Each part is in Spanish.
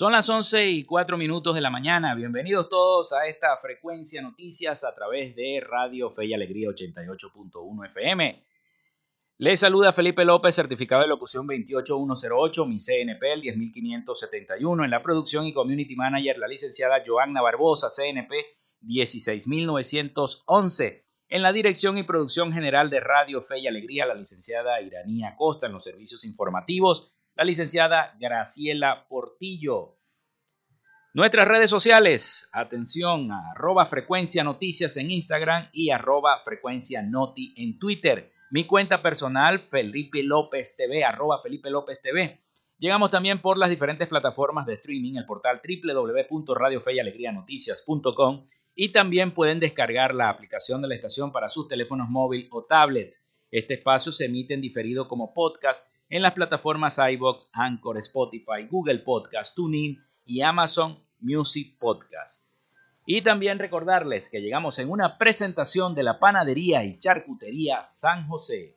Son las 11 y 4 minutos de la mañana. Bienvenidos todos a esta frecuencia noticias a través de Radio Fe y Alegría 88.1 FM. Les saluda Felipe López, certificado de locución 28108, mi CNP el 10571. En la producción y community manager, la licenciada Joanna Barbosa, CNP 16911. En la dirección y producción general de Radio Fe y Alegría, la licenciada Iranía Costa. En los servicios informativos, la licenciada Graciela Portillo. Nuestras redes sociales, atención, arroba frecuencia noticias en Instagram y arroba frecuencia noti en Twitter. Mi cuenta personal, Felipe López TV, arroba Felipe López TV. Llegamos también por las diferentes plataformas de streaming, el portal www.radiofeyalegrianoticias.com y también pueden descargar la aplicación de la estación para sus teléfonos móvil o tablet. Este espacio se emite en diferido como podcast en las plataformas iBox, Anchor, Spotify, Google Podcast, TuneIn y Amazon Music Podcast. Y también recordarles que llegamos en una presentación de la panadería y charcutería San José.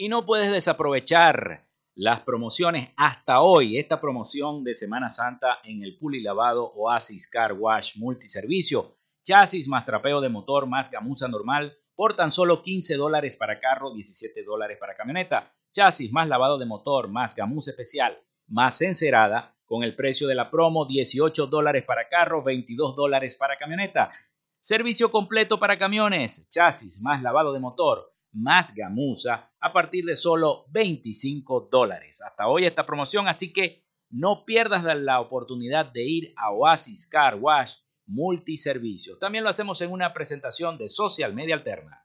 Y no puedes desaprovechar las promociones hasta hoy, esta promoción de Semana Santa en el Puli Lavado Oasis Car Wash Multiservicio, chasis más trapeo de motor más gamuza normal por tan solo 15 dólares para carro, 17 dólares para camioneta, chasis más lavado de motor más gamuza especial más encerada con el precio de la promo 18 dólares para carro, 22 dólares para camioneta. Servicio completo para camiones, chasis más lavado de motor, más gamuza a partir de solo 25 dólares. Hasta hoy esta promoción, así que no pierdas la oportunidad de ir a Oasis Car Wash Multiservicio. También lo hacemos en una presentación de Social Media Alterna.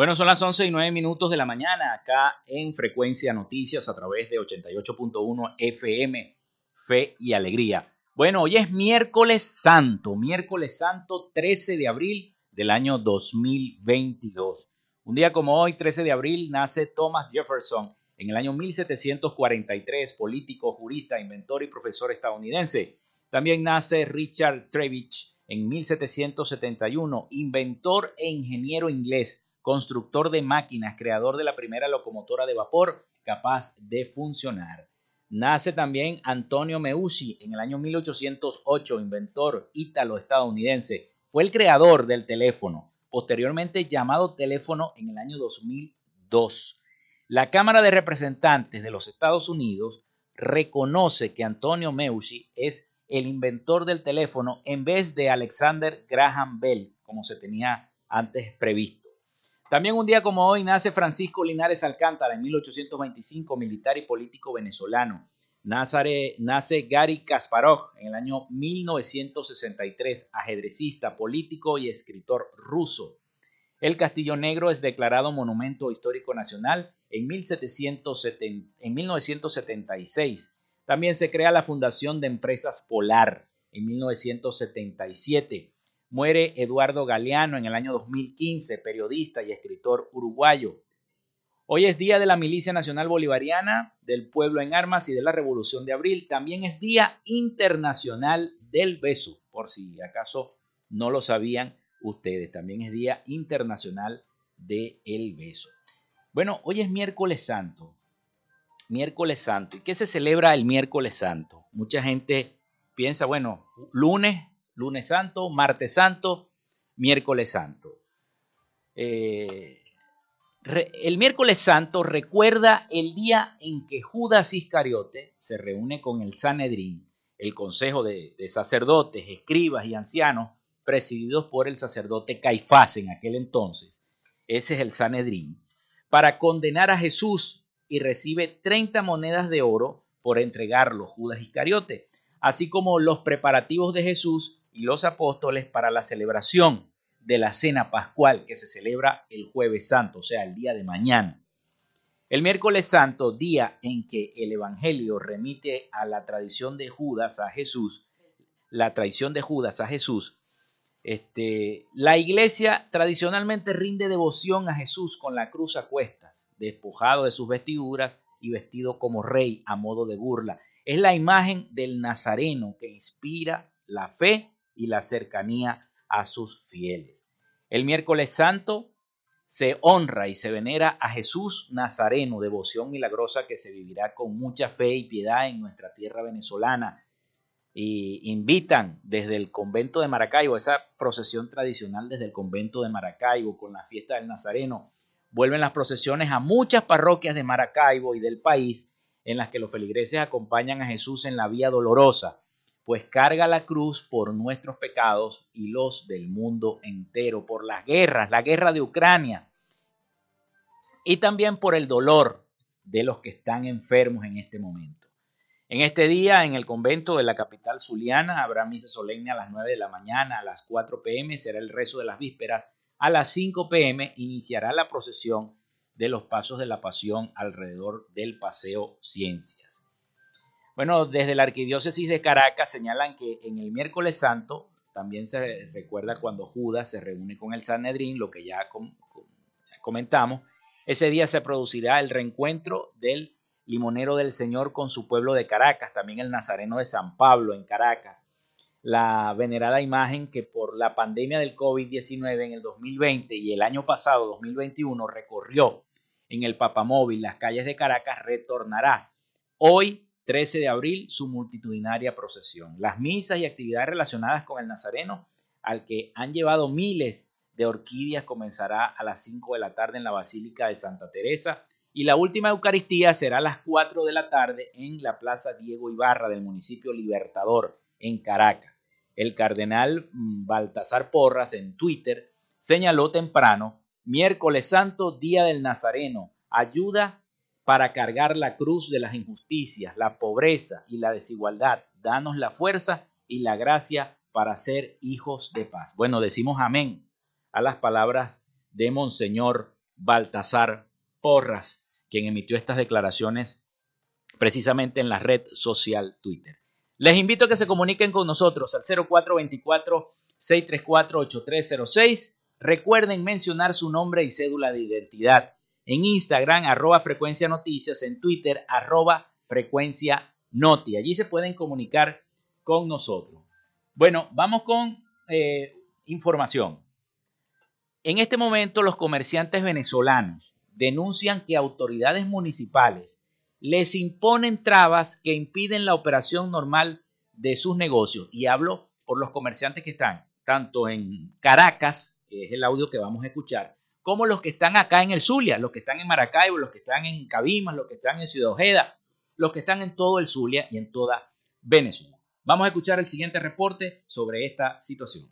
Bueno, son las 11 y 9 minutos de la mañana acá en Frecuencia Noticias a través de 88.1 FM, Fe y Alegría. Bueno, hoy es miércoles santo, miércoles santo 13 de abril del año 2022. Un día como hoy, 13 de abril, nace Thomas Jefferson en el año 1743, político, jurista, inventor y profesor estadounidense. También nace Richard Trevich en 1771, inventor e ingeniero inglés constructor de máquinas, creador de la primera locomotora de vapor capaz de funcionar. Nace también Antonio Meucci en el año 1808, inventor ítalo-estadounidense. Fue el creador del teléfono, posteriormente llamado teléfono en el año 2002. La Cámara de Representantes de los Estados Unidos reconoce que Antonio Meucci es el inventor del teléfono en vez de Alexander Graham Bell, como se tenía antes previsto. También un día como hoy nace Francisco Linares Alcántara en 1825, militar y político venezolano. nace Gary Kasparov en el año 1963, ajedrecista, político y escritor ruso. El Castillo Negro es declarado Monumento Histórico Nacional en, 1770, en 1976. También se crea la Fundación de Empresas Polar en 1977. Muere Eduardo Galeano en el año 2015, periodista y escritor uruguayo. Hoy es Día de la Milicia Nacional Bolivariana, del Pueblo en Armas y de la Revolución de Abril. También es Día Internacional del Beso, por si acaso no lo sabían ustedes. También es Día Internacional del Beso. Bueno, hoy es miércoles santo. Miércoles santo. ¿Y qué se celebra el miércoles santo? Mucha gente piensa, bueno, lunes lunes santo, martes santo, miércoles santo. Eh, el miércoles santo recuerda el día en que Judas Iscariote se reúne con el Sanedrín, el consejo de, de sacerdotes, escribas y ancianos, presididos por el sacerdote Caifás en aquel entonces. Ese es el Sanedrín, para condenar a Jesús y recibe 30 monedas de oro por entregarlo Judas Iscariote, así como los preparativos de Jesús y los apóstoles para la celebración de la cena pascual que se celebra el jueves santo, o sea, el día de mañana. El miércoles santo, día en que el Evangelio remite a la tradición de Judas a Jesús, la traición de Judas a Jesús, este, la iglesia tradicionalmente rinde devoción a Jesús con la cruz a cuestas, despojado de sus vestiduras y vestido como rey a modo de burla. Es la imagen del Nazareno que inspira la fe y la cercanía a sus fieles. El miércoles santo se honra y se venera a Jesús Nazareno, devoción milagrosa que se vivirá con mucha fe y piedad en nuestra tierra venezolana. Y invitan desde el convento de Maracaibo, esa procesión tradicional desde el convento de Maracaibo con la fiesta del Nazareno. Vuelven las procesiones a muchas parroquias de Maracaibo y del país en las que los feligreses acompañan a Jesús en la vía dolorosa pues carga la cruz por nuestros pecados y los del mundo entero, por las guerras, la guerra de Ucrania, y también por el dolor de los que están enfermos en este momento. En este día, en el convento de la capital zuliana, habrá misa solemne a las 9 de la mañana, a las 4 pm será el rezo de las vísperas, a las 5 pm iniciará la procesión de los pasos de la pasión alrededor del Paseo Ciencia. Bueno, desde la Arquidiócesis de Caracas señalan que en el miércoles santo también se recuerda cuando Judas se reúne con el Sanedrín, lo que ya comentamos. Ese día se producirá el reencuentro del limonero del Señor con su pueblo de Caracas, también el Nazareno de San Pablo en Caracas. La venerada imagen que por la pandemia del COVID-19 en el 2020 y el año pasado, 2021, recorrió en el Papamóvil las calles de Caracas, retornará hoy 13 de abril, su multitudinaria procesión. Las misas y actividades relacionadas con el Nazareno, al que han llevado miles de orquídeas, comenzará a las 5 de la tarde en la Basílica de Santa Teresa y la última Eucaristía será a las 4 de la tarde en la Plaza Diego Ibarra del municipio Libertador, en Caracas. El cardenal mm, Baltasar Porras en Twitter señaló temprano, miércoles santo, día del Nazareno, ayuda para cargar la cruz de las injusticias, la pobreza y la desigualdad. Danos la fuerza y la gracia para ser hijos de paz. Bueno, decimos amén a las palabras de Monseñor Baltasar Porras, quien emitió estas declaraciones precisamente en la red social Twitter. Les invito a que se comuniquen con nosotros al 0424-634-8306. Recuerden mencionar su nombre y cédula de identidad. En Instagram, arroba frecuencia noticias, en Twitter, arroba frecuencia noti. Allí se pueden comunicar con nosotros. Bueno, vamos con eh, información. En este momento los comerciantes venezolanos denuncian que autoridades municipales les imponen trabas que impiden la operación normal de sus negocios. Y hablo por los comerciantes que están tanto en Caracas, que es el audio que vamos a escuchar, como los que están acá en el Zulia, los que están en Maracaibo, los que están en Cabimas, los que están en Ciudad Ojeda, los que están en todo el Zulia y en toda Venezuela. Vamos a escuchar el siguiente reporte sobre esta situación.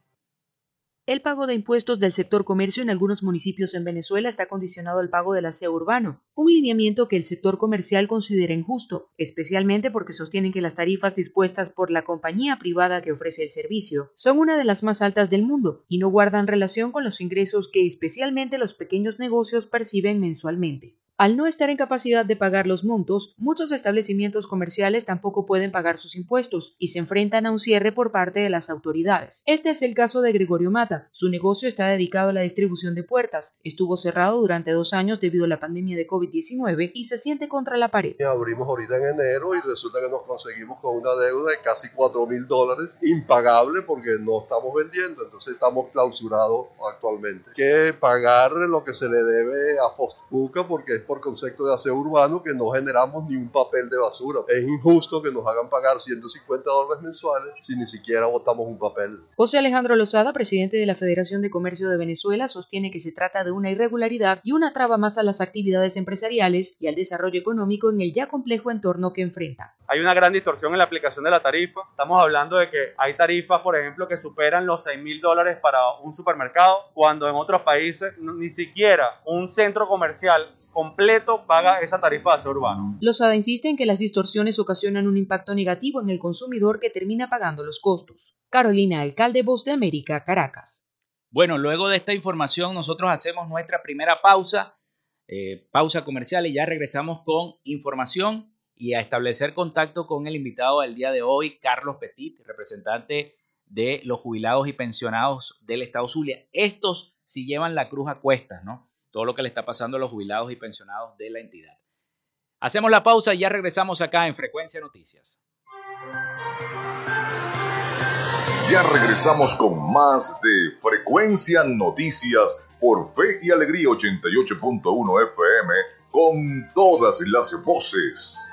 El pago de impuestos del sector comercio en algunos municipios en Venezuela está condicionado al pago del aseo urbano, un lineamiento que el sector comercial considera injusto, especialmente porque sostienen que las tarifas dispuestas por la compañía privada que ofrece el servicio son una de las más altas del mundo y no guardan relación con los ingresos que especialmente los pequeños negocios perciben mensualmente. Al no estar en capacidad de pagar los montos, muchos establecimientos comerciales tampoco pueden pagar sus impuestos y se enfrentan a un cierre por parte de las autoridades. Este es el caso de Gregorio Mata. Su negocio está dedicado a la distribución de puertas. Estuvo cerrado durante dos años debido a la pandemia de COVID-19 y se siente contra la pared. Abrimos ahorita en enero y resulta que nos conseguimos con una deuda de casi 4 mil dólares, impagable porque no estamos vendiendo, entonces estamos clausurados actualmente. Que pagar lo que se le debe a Fospuca porque por concepto de aseo urbano que no generamos ni un papel de basura. Es injusto que nos hagan pagar 150 dólares mensuales si ni siquiera botamos un papel. José Alejandro Lozada, presidente de la Federación de Comercio de Venezuela, sostiene que se trata de una irregularidad y una traba más a las actividades empresariales y al desarrollo económico en el ya complejo entorno que enfrenta. Hay una gran distorsión en la aplicación de la tarifa. Estamos hablando de que hay tarifas, por ejemplo, que superan los 6 mil dólares para un supermercado, cuando en otros países ni siquiera un centro comercial completo paga esa tarifa de aseo urbano. Lozada insiste en que las distorsiones ocasionan un impacto negativo en el consumidor que termina pagando los costos. Carolina, alcalde Voz de América, Caracas. Bueno, luego de esta información nosotros hacemos nuestra primera pausa, eh, pausa comercial y ya regresamos con información y a establecer contacto con el invitado del día de hoy, Carlos Petit, representante de los jubilados y pensionados del Estado Zulia. Estos sí llevan la cruz a cuestas, ¿no? Todo lo que le está pasando a los jubilados y pensionados de la entidad. Hacemos la pausa y ya regresamos acá en Frecuencia Noticias. Ya regresamos con más de Frecuencia Noticias por Fe y Alegría 88.1 FM con todas las voces.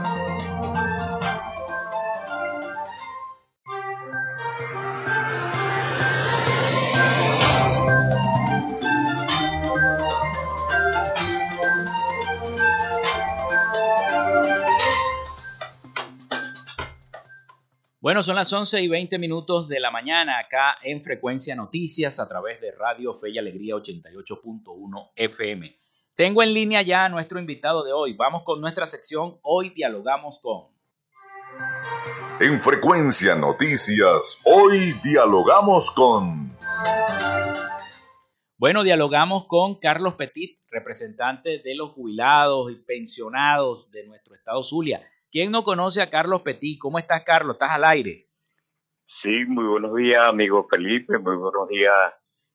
Bueno, son las 11 y 20 minutos de la mañana acá en Frecuencia Noticias a través de Radio Fe y Alegría 88.1 FM. Tengo en línea ya a nuestro invitado de hoy. Vamos con nuestra sección Hoy dialogamos con. En Frecuencia Noticias, hoy dialogamos con. Bueno, dialogamos con Carlos Petit, representante de los jubilados y pensionados de nuestro estado Zulia. ¿Quién no conoce a Carlos Petit? ¿Cómo estás, Carlos? ¿Estás al aire? Sí, muy buenos días, amigo Felipe. Muy buenos días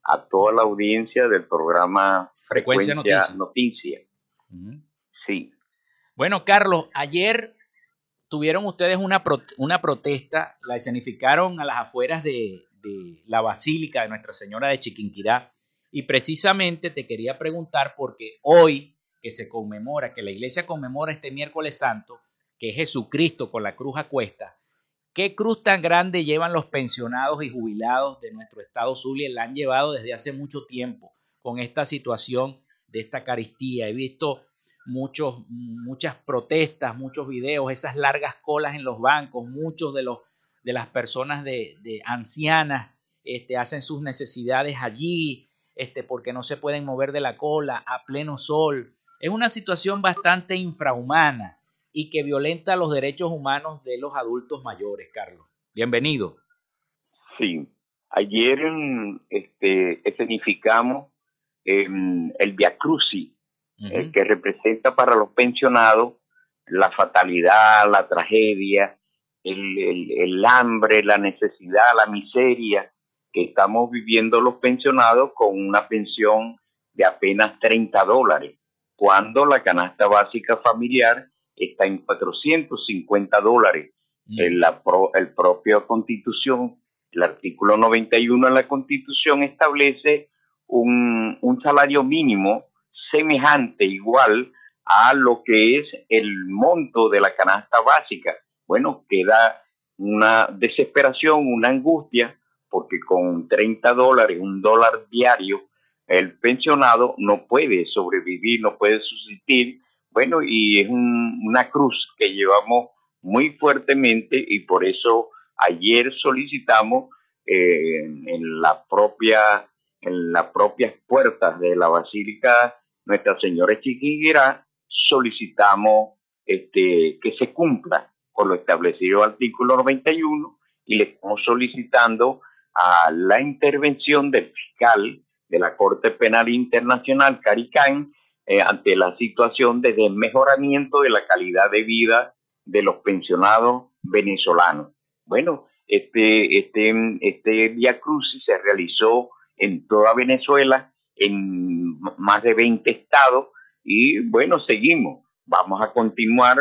a toda la audiencia del programa Frecuencia, Noticias. Sí. Bueno, Carlos, ayer tuvieron ustedes una, una protesta, la escenificaron a las afueras de, de la Basílica de Nuestra Señora de Chiquinquirá. Y precisamente te quería preguntar, porque hoy que se conmemora, que la iglesia conmemora este miércoles santo, que es Jesucristo con la cruz a cuesta, ¿qué cruz tan grande llevan los pensionados y jubilados de nuestro estado Zulia? La han llevado desde hace mucho tiempo con esta situación de esta caristía. He visto muchos, muchas protestas, muchos videos, esas largas colas en los bancos, muchos de, los, de las personas de, ancianas este, hacen sus necesidades allí, este, porque no se pueden mover de la cola a pleno sol. es una situación bastante infrahumana y que violenta los derechos humanos de los adultos mayores, Carlos. Bienvenido. Sí, ayer este, escenificamos em, el Via Crucis, eh, que representa para los pensionados la fatalidad, la tragedia, el, hambre, la necesidad, la miseria que estamos viviendo los pensionados con una pensión de apenas 30 dólares, cuando la canasta básica familiar está en 450 dólares. Mm. En la el propio constitución, el artículo 91 de la constitución establece un, un salario mínimo semejante, igual a lo que es el monto de la canasta básica. Bueno, queda una desesperación, una angustia, porque con 30 dólares, un dólar diario, el pensionado no puede sobrevivir, no puede subsistir. Bueno, y es una cruz que llevamos muy fuertemente y por eso ayer solicitamos eh, en la propia en las propias puertas de la Basílica Nuestra Señora Chiquinquirá solicitamos este, que se cumpla con lo establecido en el artículo 91 y le estamos solicitando a la intervención del fiscal de la Corte Penal Internacional, Caricán, eh, ante la situación de desmejoramiento de la calidad de vida de los pensionados venezolanos. Bueno, este, este, este Via Crucis se realizó en toda Venezuela, en más de 20 estados, y bueno, seguimos. Vamos a continuar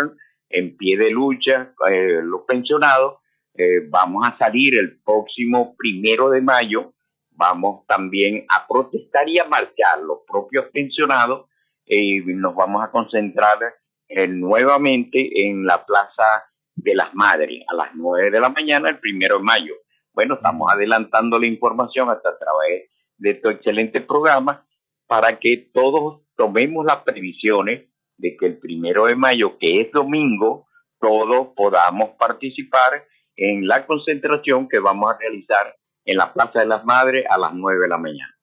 en pie de lucha eh, los pensionados. Eh, vamos a salir el próximo primero de mayo. Vamos también a protestar y a marchar los propios pensionados. Y nos vamos a concentrar eh, nuevamente en la Plaza de las Madres a las 9 de la mañana el primero de mayo. Bueno, estamos adelantando la información hasta a través de este excelente programa para que todos tomemos las previsiones de que el primero de mayo, que es domingo, todos podamos participar en la concentración que vamos a realizar en la Plaza de las Madres a las 9 de la mañana.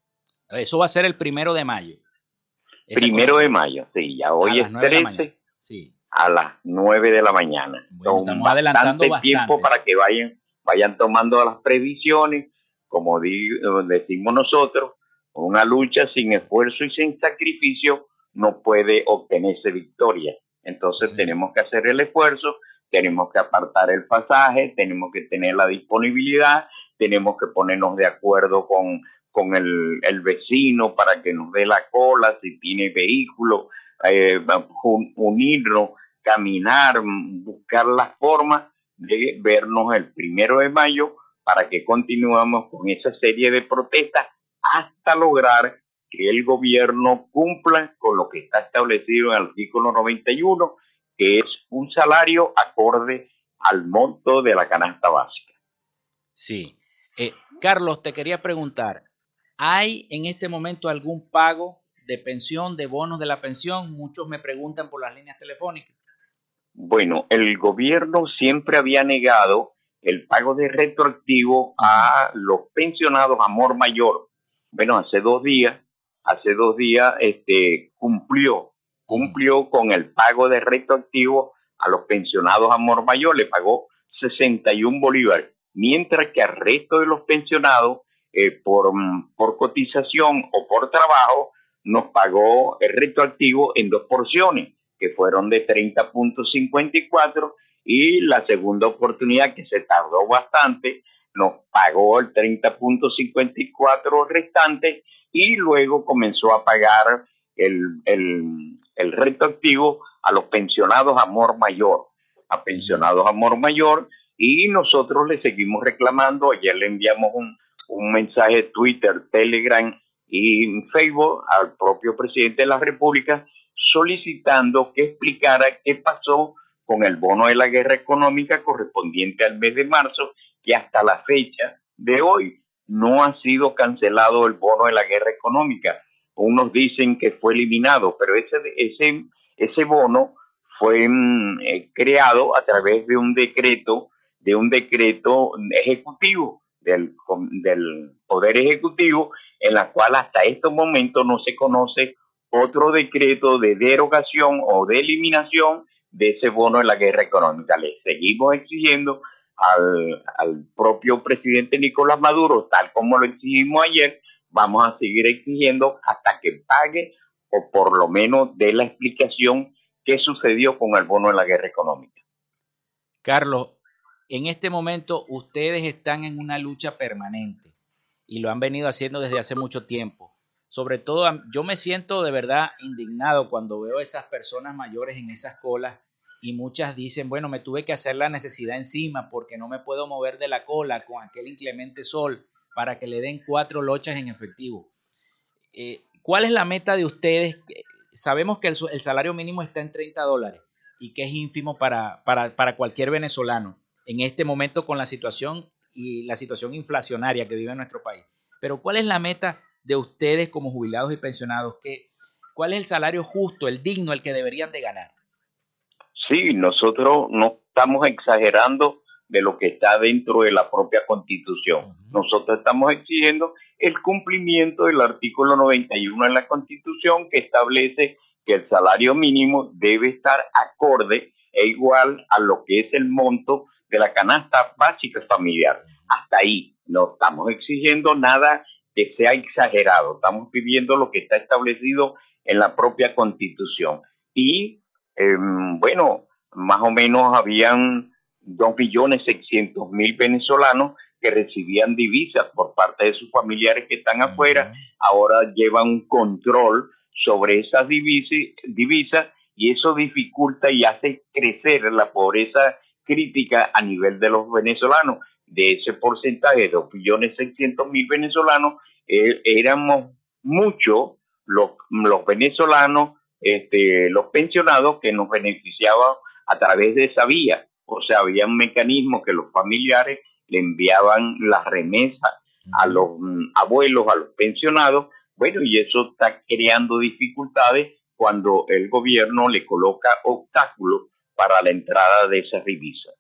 Eso va a ser el primero de mayo. Primero de mayo, sí, ya hoy es 13, sí. a las 9 de la mañana. estamos adelantando bastante tiempo para que vayan, vayan tomando las previsiones, como decimos nosotros, una lucha sin esfuerzo y sin sacrificio no puede obtenerse victoria. Entonces tenemos que hacer el esfuerzo, tenemos que apartar el pasaje, tenemos que tener la disponibilidad, tenemos que ponernos de acuerdo con, con el, el vecino para que nos dé la cola, si tiene vehículo, eh, unirnos, caminar, buscar la forma de vernos el primero de mayo para que continuemos con esa serie de protestas hasta lograr que el gobierno cumpla con lo que está establecido en el artículo 91, que es un salario acorde al monto de la canasta básica. Sí. Eh, Carlos, te quería preguntar, ¿hay en este momento algún pago de pensión, de bonos de la pensión? Muchos me preguntan por las líneas telefónicas. Bueno, el gobierno siempre había negado el pago de retroactivo a los pensionados amor mayor. Bueno, hace dos días hace dos días este, cumplió, cumplió con el pago de retroactivo a los pensionados Amor Mayor, le pagó 61 bolívares, mientras que al resto de los pensionados, eh, por, por cotización o por trabajo, nos pagó el retroactivo en dos porciones, que fueron de 30.54 y la segunda oportunidad que se tardó bastante, nos pagó el 30.54 restante y luego comenzó a pagar el, el, el retroactivo a los pensionados Amor Mayor, a pensionados Amor Mayor, y nosotros le seguimos reclamando. Ayer le enviamos un, un mensaje Twitter, Telegram y Facebook al propio presidente de la República solicitando que explicara qué pasó con el bono de la guerra económica correspondiente al mes de marzo, que hasta la fecha de hoy no ha sido cancelado el bono de la guerra económica. Unos dicen que fue eliminado, pero ese, ese, ese bono fue mm, eh, creado a través de un decreto, de un decreto ejecutivo del, del Poder Ejecutivo, en la cual hasta estos momentos no se conoce otro decreto de derogación o de eliminación de ese bono de la guerra económica. Le seguimos exigiendo al, al propio presidente Nicolás Maduro, tal como lo exigimos ayer, vamos a seguir exigiendo hasta que pague o por lo menos dé la explicación qué sucedió con el bono de la guerra económica. Carlos, en este momento ustedes están en una lucha permanente y lo han venido haciendo desde hace mucho tiempo. Sobre todo yo me siento de verdad indignado cuando veo a esas personas mayores en esas colas y muchas dicen, bueno, me tuve que hacer la necesidad encima porque no me puedo mover de la cola con aquel inclemente sol para que le den cuatro lochas en efectivo. Eh, ¿Cuál es la meta de ustedes? Sabemos que el, salario mínimo está en 30 dólares y que es ínfimo para, para, para cualquier venezolano en este momento con la situación y la situación inflacionaria que vive nuestro país. Pero ¿cuál es la meta de ustedes como jubilados y pensionados? ¿Qué, ¿Cuál es el salario justo, el digno, el que deberían de ganar? Sí, nosotros no estamos exagerando de lo que está dentro de la propia constitución. Nosotros estamos exigiendo el cumplimiento del artículo 91 de la constitución que establece que el salario mínimo debe estar acorde e igual a lo que es el monto de la canasta básica familiar. Hasta ahí no estamos exigiendo nada que sea exagerado, estamos pidiendo lo que está establecido en la propia constitución. Y em, bueno, más o menos habían 2.600.000 venezolanos que recibían divisas por parte de sus familiares que están afuera, ahora llevan un control sobre esas divisas y eso dificulta y hace crecer la pobreza crítica a nivel de los venezolanos. De ese porcentaje de 2.600.000 venezolanos, eh, éramos muchos los, los venezolanos, este, los pensionados que nos beneficiaban a través de esa vía. O sea, había un mecanismo que los familiares le enviaban las remesas a los mm, abuelos, a los pensionados. Bueno, y eso está creando dificultades cuando el gobierno le coloca obstáculos para la entrada de esas divisas.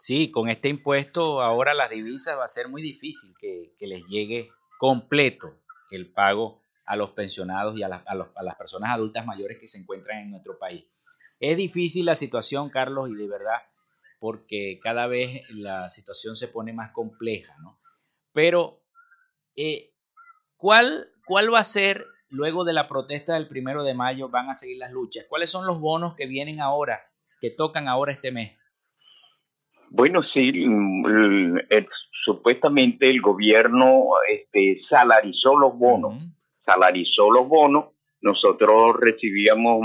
Sí, con este impuesto ahora las divisas va a ser muy difícil que, les llegue completo el pago a los pensionados y a, a, las personas adultas mayores que se encuentran en nuestro país. Es difícil la situación, Carlos, y de verdad, porque cada vez la situación se pone más compleja, ¿no? Pero, eh, ¿cuál, ¿cuál va a ser, luego de la protesta del primero de mayo, van a seguir las luchas? ¿Cuáles son los bonos que vienen ahora que tocan ahora este mes? Bueno, sí, mm, supuestamente el gobierno este, salarizó los bonos, salarizó los bonos, nosotros recibíamos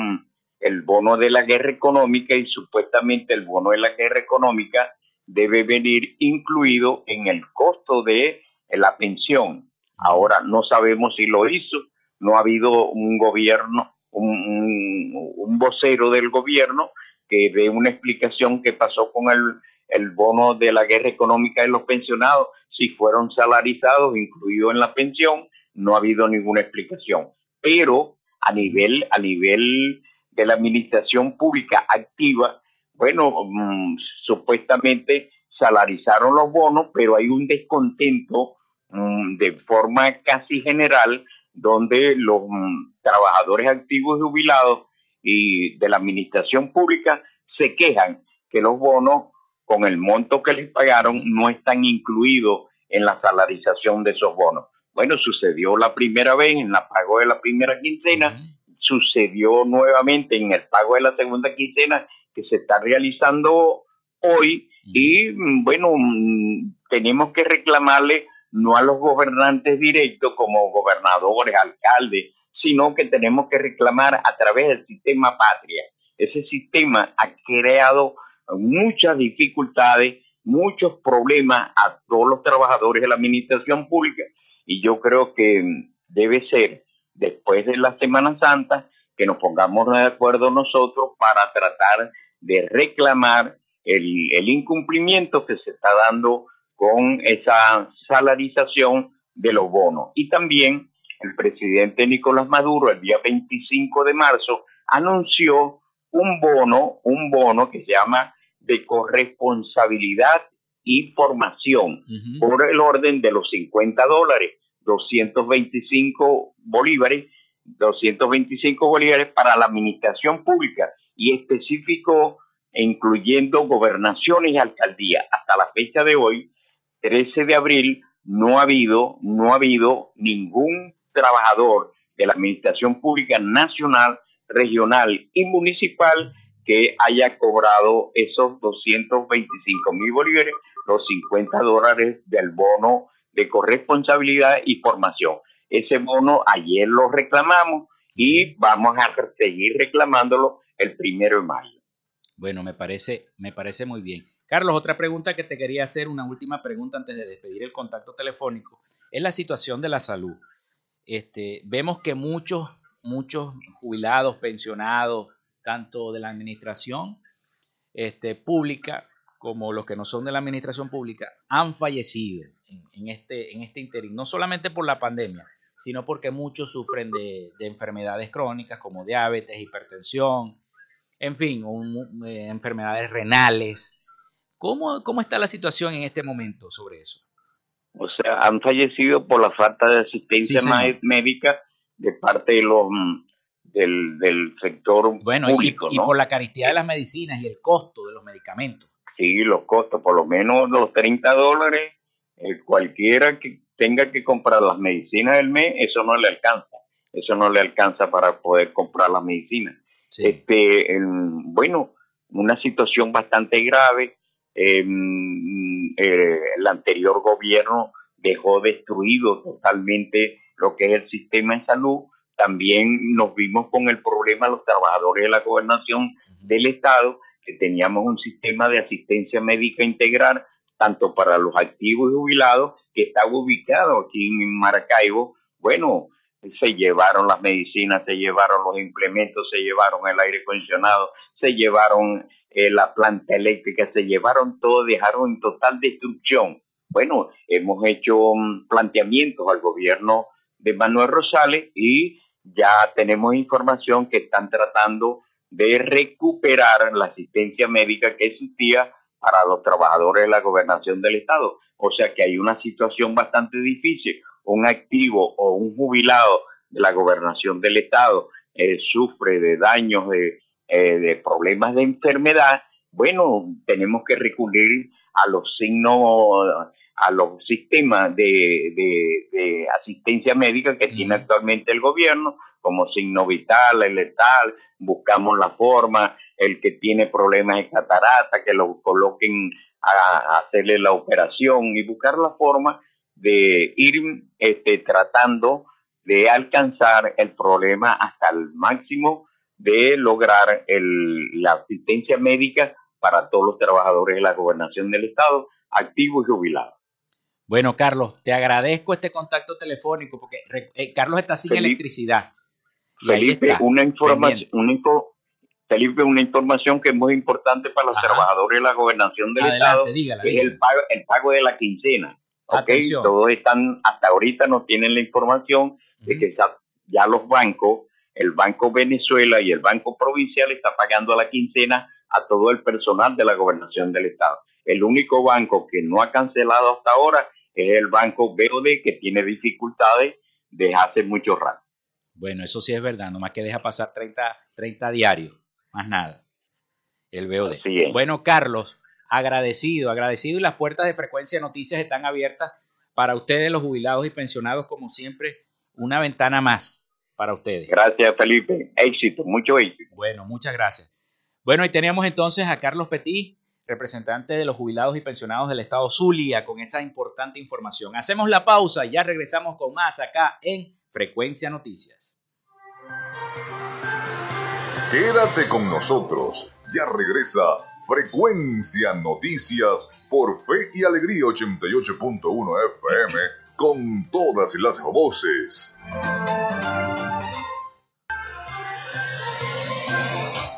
el bono de la guerra económica y supuestamente el bono de la guerra económica debe venir incluido en el costo de la pensión. Ahora no sabemos si lo hizo, no ha habido un gobierno, un, un vocero del gobierno que una explicación qué pasó con el, el bono de la guerra económica de los pensionados, si fueron salarizados, incluido en la pensión, no ha habido ninguna explicación. Pero a nivel, a nivel de la administración pública activa, bueno, mm, supuestamente salarizaron los bonos, pero hay un descontento mm, de forma casi general donde los mm, trabajadores activos jubilados y de la administración pública se quejan que los bonos con el monto que les pagaron no están incluidos en la salarización de esos bonos. Bueno, sucedió la primera vez en la pago de la primera quincena, sucedió nuevamente en el pago de la segunda quincena que se está realizando hoy y mm, bueno, mm, tenemos que reclamarle no a los gobernantes directos como gobernadores, alcaldes, sino que tenemos que reclamar a través del sistema patria. Ese sistema ha creado muchas dificultades, muchos problemas a todos los trabajadores de la administración pública y yo creo que debe ser después de la Semana Santa que nos pongamos de acuerdo nosotros para tratar de reclamar el, el incumplimiento que se está dando con esa salarización de los bonos y también el presidente Nicolás Maduro el día 25 de marzo anunció un bono, un bono que se llama de corresponsabilidad y formación por el orden de los 50 dólares, 225 bolívares, 225 bolívares para la administración pública y específico incluyendo gobernaciones y alcaldías. Hasta la fecha de hoy, 13 de abril, no ha habido, no ha habido ningún trabajador de la administración pública nacional, regional y municipal que haya cobrado esos 225 mil bolívares, los 50 dólares del bono de corresponsabilidad y formación. Ese bono ayer lo reclamamos y vamos a seguir reclamándolo el primero de mayo. Bueno, me parece, me parece muy bien. Carlos, otra pregunta que te quería hacer, una última pregunta antes de despedir el contacto telefónico, es la situación de la salud. Este, vemos que muchos, muchos jubilados, pensionados, tanto de la administración este, pública como los que no son de la administración pública, han fallecido en, este, en este interín, no solamente por la pandemia, sino porque muchos sufren de, enfermedades crónicas como diabetes, hipertensión, en fin, eh, enfermedades renales. ¿Cómo, ¿Cómo está la situación en este momento sobre eso? O sea, han fallecido por la falta de asistencia médica de parte de los mm, del, del sector bueno, público. Y, y por la caritía de las medicinas y el costo de los medicamentos. Sí, los costos, por lo menos los 30 dólares, eh, cualquiera que tenga que comprar las medicinas del mes, eso no le alcanza. Eso no le alcanza para poder comprar las medicinas. Este, bueno, una situación bastante grave. Em, eh, el anterior gobierno dejó destruido totalmente lo que es el sistema de salud. También nos vimos con el problema los trabajadores de la gobernación del Estado, que teníamos un sistema de asistencia médica integral, tanto para los activos y jubilados, que estaba ubicado aquí en Maracaibo. Bueno, se llevaron las medicinas, se llevaron los implementos, se llevaron el aire acondicionado, se llevaron eh, la planta eléctrica, se llevaron todo, dejaron en total destrucción. Bueno, hemos hecho mm, planteamientos al gobierno de Manuel Rosales y ya tenemos información que están tratando de recuperar la asistencia médica que existía para los trabajadores de la gobernación del Estado. O sea que hay una situación bastante difícil. Un activo o un jubilado de la gobernación del Estado eh, sufre de daños, de, eh, de problemas de enfermedad. Bueno, tenemos que recurrir a los signos, a los sistemas de, de, asistencia médica que tiene actualmente el gobierno, como signo vital, el letal, buscamos la forma, el que tiene problemas de catarata, que lo coloquen a, hacerle la operación y buscar la forma de ir este, tratando de alcanzar el problema hasta el máximo de lograr el, la asistencia médica para todos los trabajadores de la gobernación del Estado, activos y jubilados. Bueno, Carlos, te agradezco este contacto telefónico porque eh, Carlos está sin electricidad. Felipe, una información, una, Felipe, una información que es muy importante para los trabajadores de la gobernación del Estado, es el pago, el pago de la quincena. Okay, todos están, hasta ahorita no tienen la información de que ya los bancos, el Banco Venezuela y el Banco Provincial está pagando la quincena a todo el personal de la gobernación del Estado. El único banco que no ha cancelado hasta ahora es el Banco BOD, que tiene dificultades desde hace mucho rato. Bueno, eso sí es verdad, nomás que deja pasar 30, 30 diarios, más nada. El BOD. Bueno, Carlos, agradecido, agradecido y las puertas de frecuencia noticias están abiertas para ustedes, los jubilados y pensionados, como siempre, una ventana más para ustedes. Gracias, Felipe. Éxito, mucho éxito. Bueno, muchas gracias. Bueno, y tenemos entonces a Carlos Petit, representante de los jubilados y pensionados del estado Zulia, con esa importante información. Hacemos la pausa y ya regresamos con más acá en Frecuencia Noticias. Quédate con nosotros, ya regresa Frecuencia Noticias por Fe y Alegría 88.1 FM con todas las voces.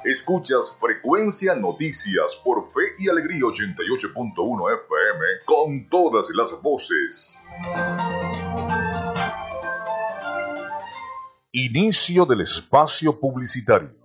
Escuchas Frecuencia Noticias por Fe y Alegría 88.1 FM con todas las voces. Inicio del espacio publicitario.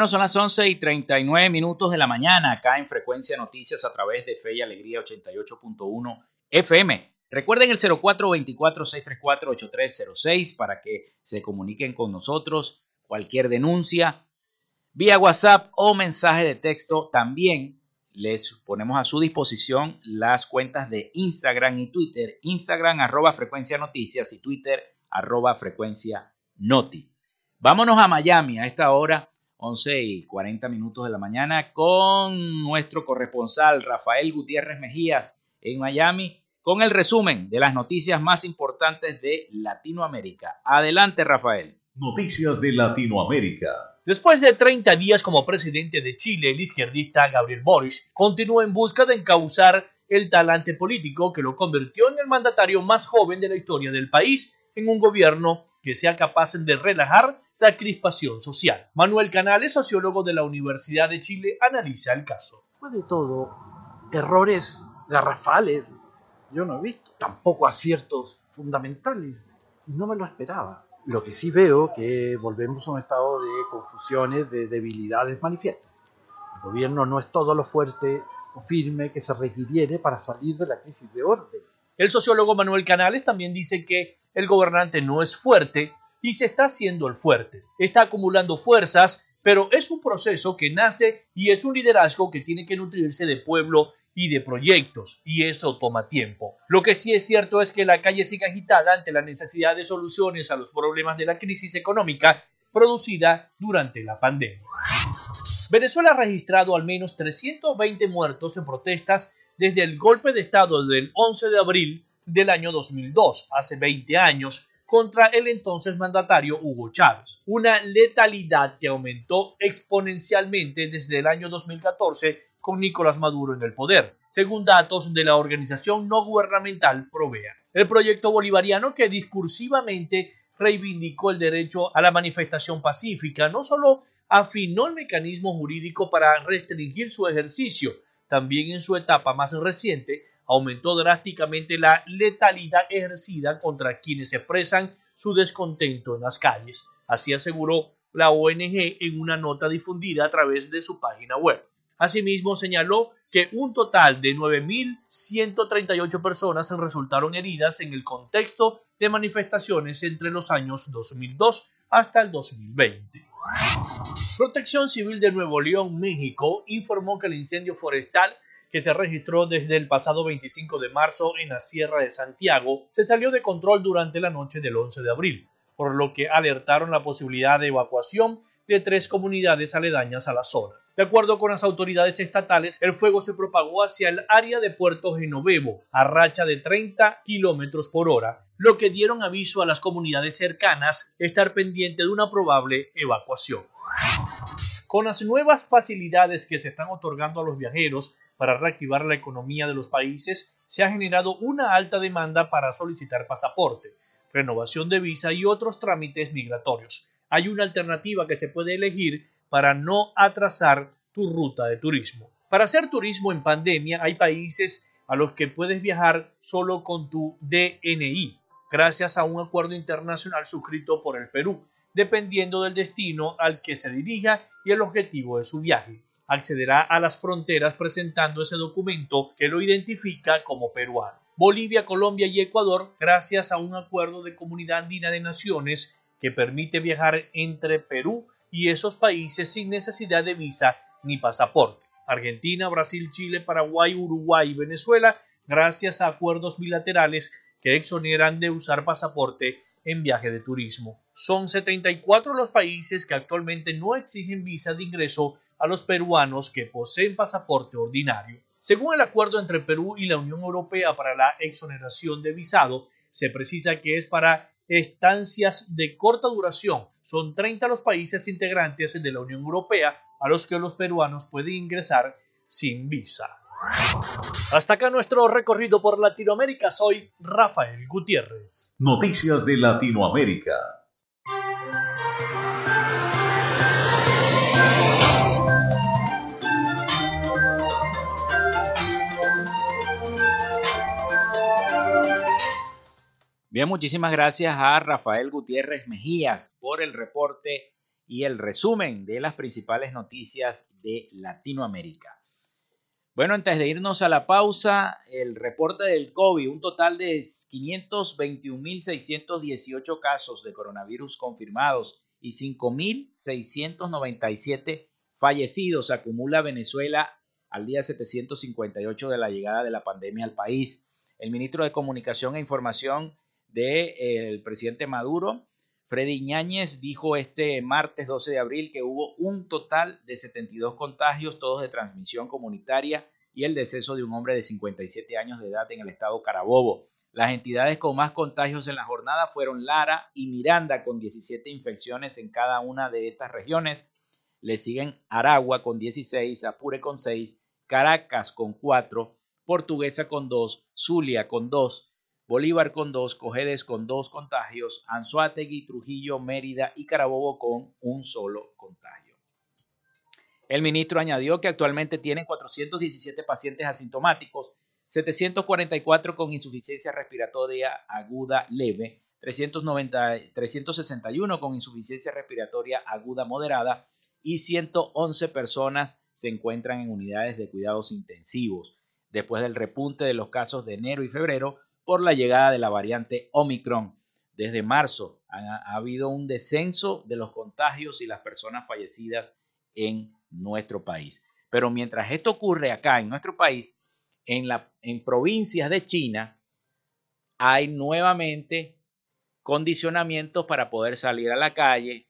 Bueno, son las 11 y 39 minutos de la mañana acá en Frecuencia Noticias a través de Fe y Alegría 88.1 FM. Recuerden el 0424-634-8306 para que se comuniquen con nosotros. Cualquier denuncia vía WhatsApp o mensaje de texto. También les ponemos a su disposición las cuentas de Instagram y Twitter. Instagram arroba frecuencia noticias y Twitter arroba frecuencia noti. Vámonos a Miami a esta hora 11 y 40 minutos de la mañana con nuestro corresponsal Rafael Gutiérrez Mejías en Miami con el resumen de las noticias más importantes de Latinoamérica. Adelante, Rafael. Noticias de Latinoamérica. Después de 30 días como presidente de Chile, el izquierdista Gabriel Boric continúa en busca de encauzar el talante político que lo convirtió en el mandatario más joven de la historia del país en un gobierno que sea capaz de relajar la crispación social. Manuel Canales, sociólogo de la Universidad de Chile, analiza el caso. Después de todo, errores garrafales yo no he visto, tampoco aciertos fundamentales, y no me lo esperaba. Lo que sí veo que volvemos a un estado de confusiones, de debilidades manifiestas. El gobierno no es todo lo fuerte o firme que se requiriere para salir de la crisis de orden. El sociólogo Manuel Canales también dice que el gobernante no es fuerte y se está haciendo el fuerte. Está acumulando fuerzas, pero es un proceso que nace y es un liderazgo que tiene que nutrirse de pueblo y de proyectos, y eso toma tiempo. Lo que sí es cierto es que la calle sigue agitada ante la necesidad de soluciones a los problemas de la crisis económica producida durante la pandemia. Venezuela ha registrado al menos 320 muertos en protestas desde el golpe de Estado del 11 de abril del año 2002, hace 20 años, contra el entonces mandatario Hugo Chávez, una letalidad que aumentó exponencialmente desde el año 2014 con Nicolás Maduro en el poder, según datos de la organización no gubernamental Provea. El proyecto bolivariano que discursivamente reivindicó el derecho a la manifestación pacífica no solo afinó el mecanismo jurídico para restringir su ejercicio, también en su etapa más reciente aumentó drásticamente la letalidad ejercida contra quienes expresan su descontento en las calles. Así aseguró la ONG en una nota difundida a través de su página web. Asimismo, señaló que un total de 9.138 personas resultaron heridas en el contexto de manifestaciones entre los años 2002 hasta el 2020. Protección Civil de Nuevo León, México, informó que el incendio forestal que se registró desde el pasado 25 de marzo en la Sierra de Santiago se salió de control durante la noche del 11 de abril, por lo que alertaron la posibilidad de evacuación de tres comunidades aledañas a la zona. De acuerdo con las autoridades estatales, el fuego se propagó hacia el área de Puerto Genovevo a racha de 30 kilómetros por hora, lo que dieron aviso a las comunidades cercanas estar pendiente de una probable evacuación. Con las nuevas facilidades que se están otorgando a los viajeros para reactivar la economía de los países, se ha generado una alta demanda para solicitar pasaporte, renovación de visa y otros trámites migratorios, hay una alternativa que se puede elegir para no atrasar tu ruta de turismo. Para hacer turismo en pandemia hay países a los que puedes viajar solo con tu DNI, gracias a un acuerdo internacional suscrito por el Perú, dependiendo del destino al que se dirija y el objetivo de su viaje. Accederá a las fronteras presentando ese documento que lo identifica como peruano. Bolivia, Colombia y Ecuador, gracias a un acuerdo de Comunidad Andina de Naciones, que permite viajar entre Perú y esos países sin necesidad de visa ni pasaporte. Argentina, Brasil, Chile, Paraguay, Uruguay y Venezuela, gracias a acuerdos bilaterales que exoneran de usar pasaporte en viaje de turismo. Son 74 los países que actualmente no exigen visa de ingreso a los peruanos que poseen pasaporte ordinario. Según el acuerdo entre Perú y la Unión Europea para la exoneración de visado, se precisa que es para estancias de corta duración. Son 30 los países integrantes de la Unión Europea a los que los peruanos pueden ingresar sin visa. Hasta acá nuestro recorrido por Latinoamérica. Soy Rafael Gutiérrez. Noticias de Latinoamérica. Bien, muchísimas gracias a Rafael Gutiérrez Mejías por el reporte y el resumen de las principales noticias de Latinoamérica. Bueno, antes de irnos a la pausa, el reporte del COVID, un total de 521.618 casos de coronavirus confirmados y 5.697 fallecidos acumula Venezuela al día 758 de la llegada de la pandemia al país. El ministro de Comunicación e Información del presidente Maduro. Freddy Ñáñez dijo este martes 12 de abril que hubo un total de 72 contagios, todos de transmisión comunitaria, y el deceso de un hombre de 57 años de edad en el estado Carabobo. Las entidades con más contagios en la jornada fueron Lara y Miranda, con 17 infecciones en cada una de estas regiones. Le siguen Aragua con 16, Apure con 6, Caracas con 4, Portuguesa con 2, Zulia con 2, Bolívar con dos, Cojedes con dos contagios, Anzuategui, Trujillo, Mérida y Carabobo con un solo contagio. El ministro añadió que actualmente tienen 417 pacientes asintomáticos, 744 con insuficiencia respiratoria aguda leve, 390, 361 con insuficiencia respiratoria aguda moderada y 111 personas se encuentran en unidades de cuidados intensivos. Después del repunte de los casos de enero y febrero, por la llegada de la variante Omicron. Desde marzo ha, habido un descenso de los contagios y las personas fallecidas en nuestro país. Pero mientras esto ocurre acá en nuestro país, en, la, en provincias de China, hay nuevamente condicionamientos para poder salir a la calle.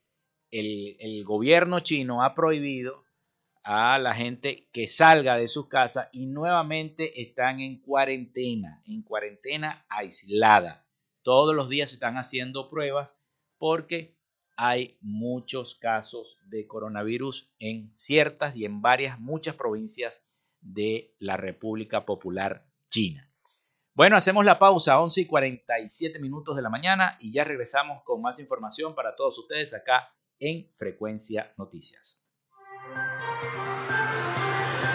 El, el gobierno chino ha prohibido a la gente que salga de sus casas y nuevamente están en cuarentena, en cuarentena aislada. Todos los días se están haciendo pruebas porque hay muchos casos de coronavirus en ciertas y en varias, muchas provincias de la República Popular China. Bueno, hacemos la pausa, 11 y 47 minutos de la mañana y ya regresamos con más información para todos ustedes acá en Frecuencia Noticias.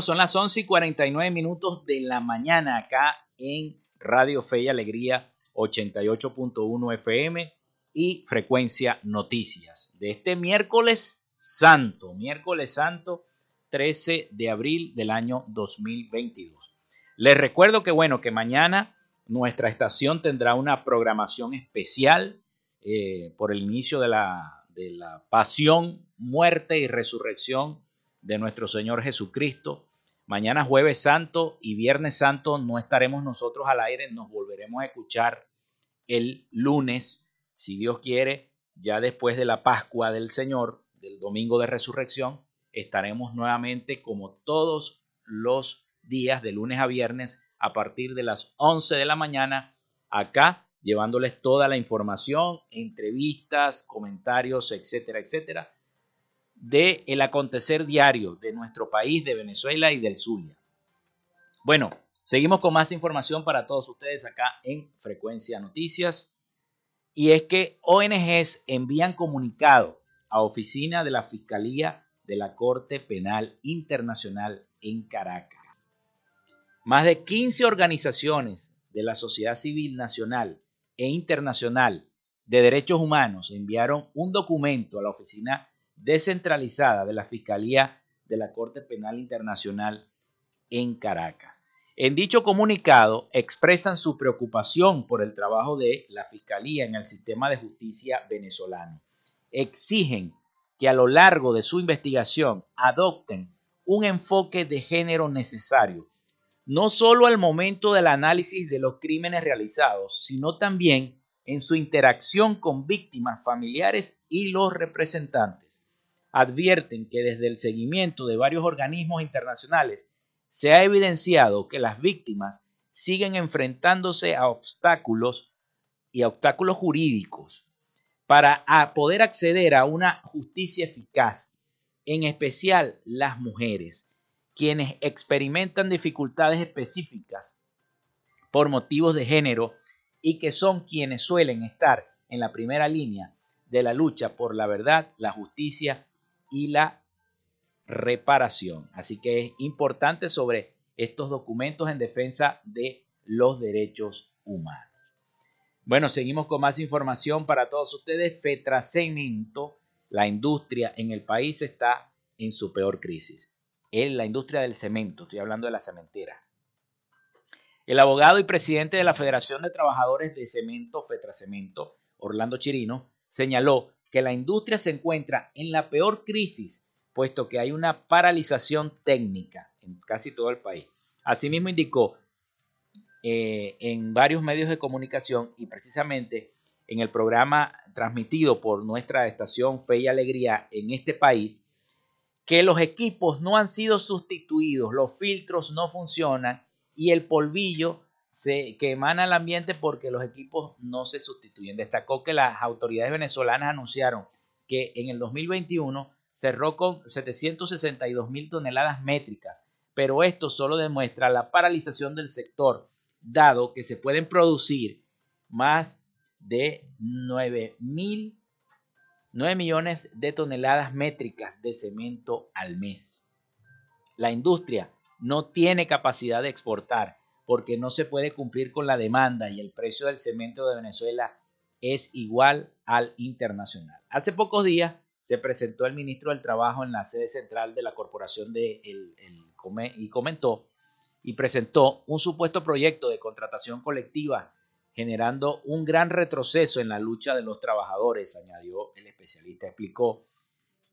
Son las 11 y 49 minutos de la mañana acá en Radio Fe y Alegría 88.1 FM y Frecuencia Noticias de este miércoles santo, miércoles santo 13 de abril del año 2022. Les recuerdo que bueno, que mañana nuestra estación tendrá una programación especial eh, por el inicio de la, de la pasión, muerte y resurrección de nuestro Señor Jesucristo. Mañana jueves santo y viernes santo no estaremos nosotros al aire, nos volveremos a escuchar el lunes, si Dios quiere, ya después de la Pascua del Señor, del domingo de resurrección, estaremos nuevamente como todos los días de lunes a viernes a partir de las 11 de la mañana acá llevándoles toda la información, entrevistas, comentarios, etcétera, etcétera, de el acontecer diario de nuestro país, de Venezuela y del Zulia. Bueno, seguimos con más información para todos ustedes acá en Frecuencia Noticias. Y es que ONGs envían comunicado a oficina de la Fiscalía de la Corte Penal Internacional en Caracas. Más de 15 organizaciones de la sociedad civil nacional e internacional de derechos humanos enviaron un documento a la oficina descentralizada de la Fiscalía de la Corte Penal Internacional en Caracas. En dicho comunicado expresan su preocupación por el trabajo de la Fiscalía en el sistema de justicia venezolano. Exigen que a lo largo de su investigación adopten un enfoque de género necesario, no solo al momento del análisis de los crímenes realizados, sino también en su interacción con víctimas familiares y los representantes advierten que desde el seguimiento de varios organismos internacionales se ha evidenciado que las víctimas siguen enfrentándose a obstáculos y a obstáculos jurídicos para poder acceder a una justicia eficaz, en especial las mujeres, quienes experimentan dificultades específicas por motivos de género y que son quienes suelen estar en la primera línea de la lucha por la verdad, la justicia y la reparación. Así que es importante sobre estos documentos en defensa de los derechos humanos. Bueno, seguimos con más información para todos ustedes. Fetracemento, la industria en el país está en su peor crisis. Es la industria del cemento, estoy hablando de la cementera. El abogado y presidente de la Federación de Trabajadores de Cemento, Fetracemento, Orlando Chirino, señaló que la industria se encuentra en la peor crisis, puesto que hay una paralización técnica en casi todo el país. Asimismo indicó eh, en varios medios de comunicación y precisamente en el programa transmitido por nuestra estación Fe y Alegría en este país, que los equipos no han sido sustituidos, los filtros no funcionan y el polvillo se, que emana al ambiente porque los equipos no se sustituyen. Destacó que las autoridades venezolanas anunciaron que en el 2021 cerró con 762 mil toneladas métricas, pero esto solo demuestra la paralización del sector, dado que se pueden producir más de 9 mil 9 millones de toneladas métricas de cemento al mes. La industria no tiene capacidad de exportar porque no se puede cumplir con la demanda y el precio del cemento de Venezuela es igual al internacional. Hace pocos días se presentó el ministro del Trabajo en la sede central de la corporación de y comentó y presentó un supuesto proyecto de contratación colectiva generando un gran retroceso en la lucha de los trabajadores, añadió el especialista. Explicó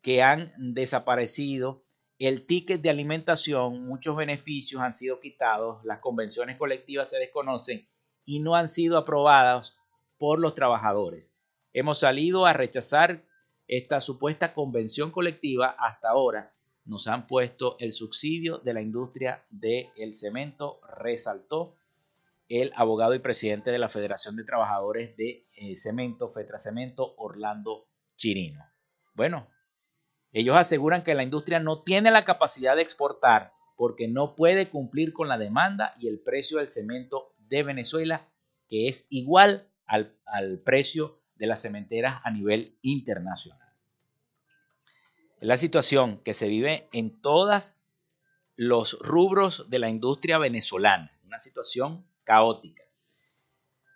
que han desaparecido el ticket de alimentación, muchos beneficios han sido quitados, las convenciones colectivas se desconocen y no han sido aprobadas por los trabajadores. Hemos salido a rechazar esta supuesta convención colectiva hasta ahora, nos han puesto el subsidio de la industria del cemento, resaltó el abogado y presidente de la Federación de Trabajadores de eh, Cemento, Fetra Cemento, Orlando Chirino. Bueno, ellos aseguran que la industria no tiene la capacidad de exportar porque no puede cumplir con la demanda y el precio del cemento de Venezuela, que es igual al, al precio de las cementeras a nivel internacional. Es la situación que se vive en todos los rubros de la industria venezolana, una situación caótica.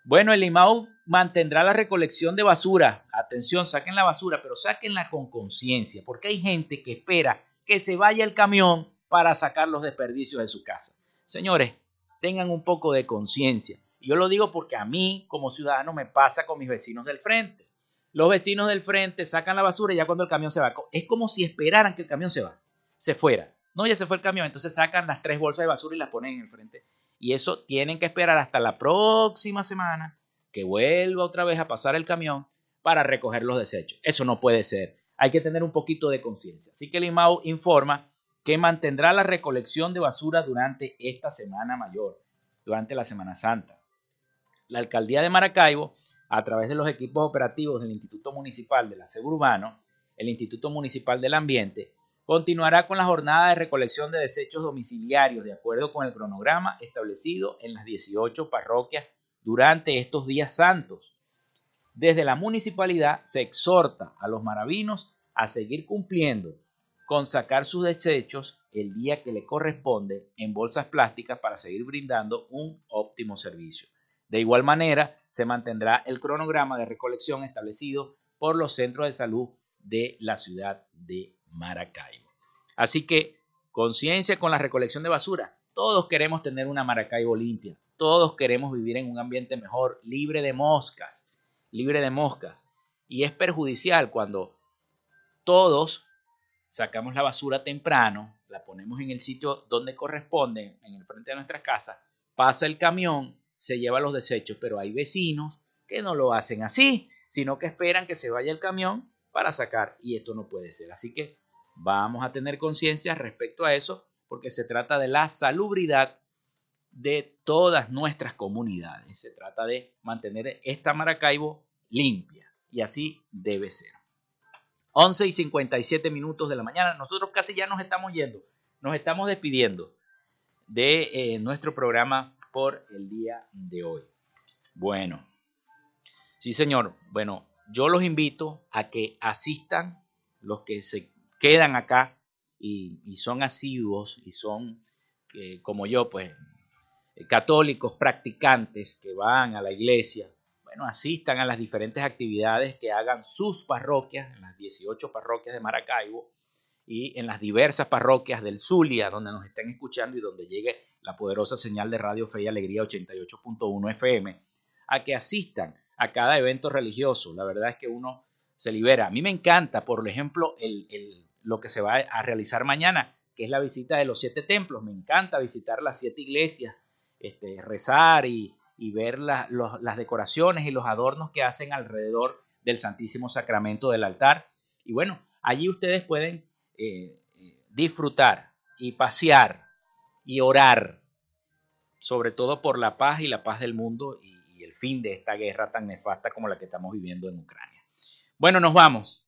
Bueno, el IMAU mantendrá la recolección de basura. Atención, saquen la basura, pero sáquenla con conciencia, porque hay gente que espera que se vaya el camión para sacar los desperdicios de su casa. Señores, tengan un poco de conciencia. Yo lo digo porque a mí, como ciudadano, me pasa con mis vecinos del frente. Los vecinos del frente sacan la basura y ya cuando el camión se va, es como si esperaran que el camión se va, se fuera. No, ya se fue el camión, entonces sacan las tres bolsas de basura y las ponen en el frente. Y eso tienen que esperar hasta la próxima semana que vuelva otra vez a pasar el camión para recoger los desechos. Eso no puede ser. Hay que tener un poquito de conciencia. Así que el informa que mantendrá la recolección de basura durante esta semana mayor, durante la Semana Santa. La alcaldía de Maracaibo, a través de los equipos operativos del Instituto Municipal del Aseo Urbano, el Instituto Municipal del Ambiente, continuará con la jornada de recolección de desechos domiciliarios de acuerdo con el cronograma establecido en las 18 parroquias durante estos días santos. Desde la municipalidad se exhorta a los maravinos a seguir cumpliendo con sacar sus desechos el día que le corresponde en bolsas plásticas para seguir brindando un óptimo servicio. De igual manera, se mantendrá el cronograma de recolección establecido por los centros de salud de la ciudad de Maracaibo. Así que conciencia con la recolección de basura. Todos queremos tener una Maracaibo limpia. Todos queremos vivir en un ambiente mejor, libre de moscas, libre de moscas. Y es perjudicial cuando todos sacamos la basura temprano, la ponemos en el sitio donde corresponde, en el frente de nuestras casas, pasa el camión, se lleva los desechos, pero hay vecinos que no lo hacen así, sino que esperan que se vaya el camión para sacar y esto no puede ser. Así que vamos a tener conciencia respecto a eso porque se trata de la salubridad de todas nuestras comunidades. Se trata de mantener esta Maracaibo limpia y así debe ser. 11 y 57 minutos de la mañana. Nosotros casi ya nos estamos yendo, nos estamos despidiendo de eh, nuestro programa por el día de hoy. Bueno, sí señor, bueno, yo los invito a que asistan los que se quedan acá y, son asiduos y son, como yo, pues, católicos practicantes que van a la iglesia bueno, asistan a las diferentes actividades que hagan sus parroquias, en las 18 parroquias de Maracaibo y en las diversas parroquias del Zulia, donde nos estén escuchando y donde llegue la poderosa señal de Radio Fe y Alegría 88.1 FM, a que asistan a cada evento religioso. La verdad es que uno se libera. A mí me encanta, por ejemplo, lo que se va a realizar mañana, que es la visita de los siete templos. Me encanta visitar las siete iglesias, este, rezar y, ver las decoraciones y los adornos que hacen alrededor del Santísimo Sacramento del altar. Y bueno, allí ustedes pueden eh, eh, disfrutar y pasear y orar, sobre todo por la paz y la paz del mundo y el fin de esta guerra tan nefasta como la que estamos viviendo en Ucrania. Bueno, nos vamos.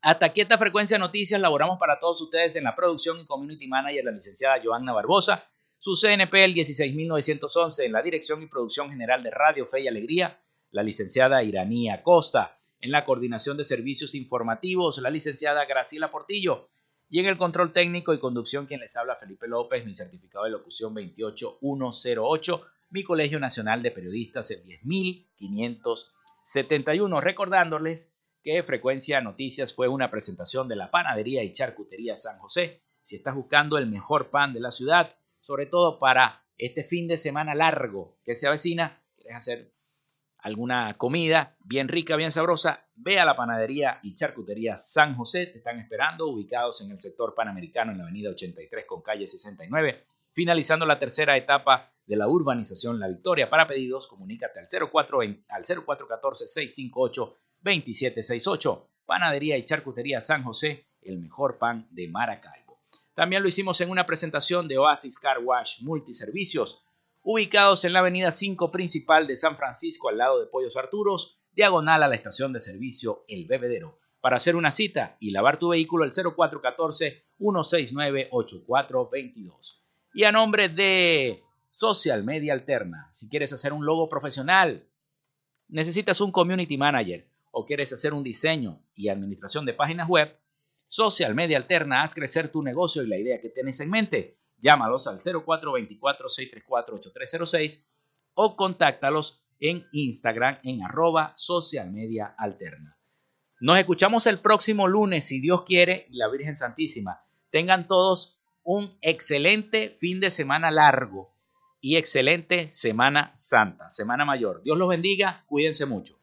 Hasta aquí esta frecuencia de noticias laboramos para todos ustedes en la producción y community manager la licenciada Joanna Barbosa. Su CNP el 16911 en la dirección y producción general de Radio Fe y Alegría, la licenciada Iranía Costa, en la coordinación de servicios informativos, la licenciada Graciela Portillo, y en el control técnico y conducción quien les habla Felipe López, mi certificado de locución 28108, mi Colegio Nacional de Periodistas el 10571, recordándoles que Frecuencia Noticias fue una presentación de la Panadería y Charcutería San José. Si estás buscando el mejor pan de la ciudad, sobre todo para este fin de semana largo que se avecina, quieres hacer alguna comida bien rica, bien sabrosa, ve a la panadería y charcutería San José, te están esperando, ubicados en el sector panamericano en la avenida 83 con calle 69, finalizando la tercera etapa de la urbanización La Victoria. Para pedidos, comunícate al, 04, al 0414-658-2768. Panadería y charcutería San José, el mejor pan de Maracaibo. También lo hicimos en una presentación de Oasis Car Wash Multiservicios, ubicados en la avenida 5 principal de San Francisco, al lado de Pollos Arturos, diagonal a la estación de servicio El Bebedero. Para hacer una cita y lavar tu vehículo, el 0414-169-8422. Y a nombre de Social Media Alterna, si quieres hacer un logo profesional, necesitas un community manager o quieres hacer un diseño y administración de páginas web, Social Media Alterna, haz crecer tu negocio y la idea que tienes en mente. Llámalos al 0424-634-8306 o contáctalos en Instagram en arroba social media alterna. Nos escuchamos el próximo lunes, si Dios quiere, y la Virgen Santísima. Tengan todos un excelente fin de semana largo y excelente Semana Santa, Semana Mayor. Dios los bendiga, cuídense mucho.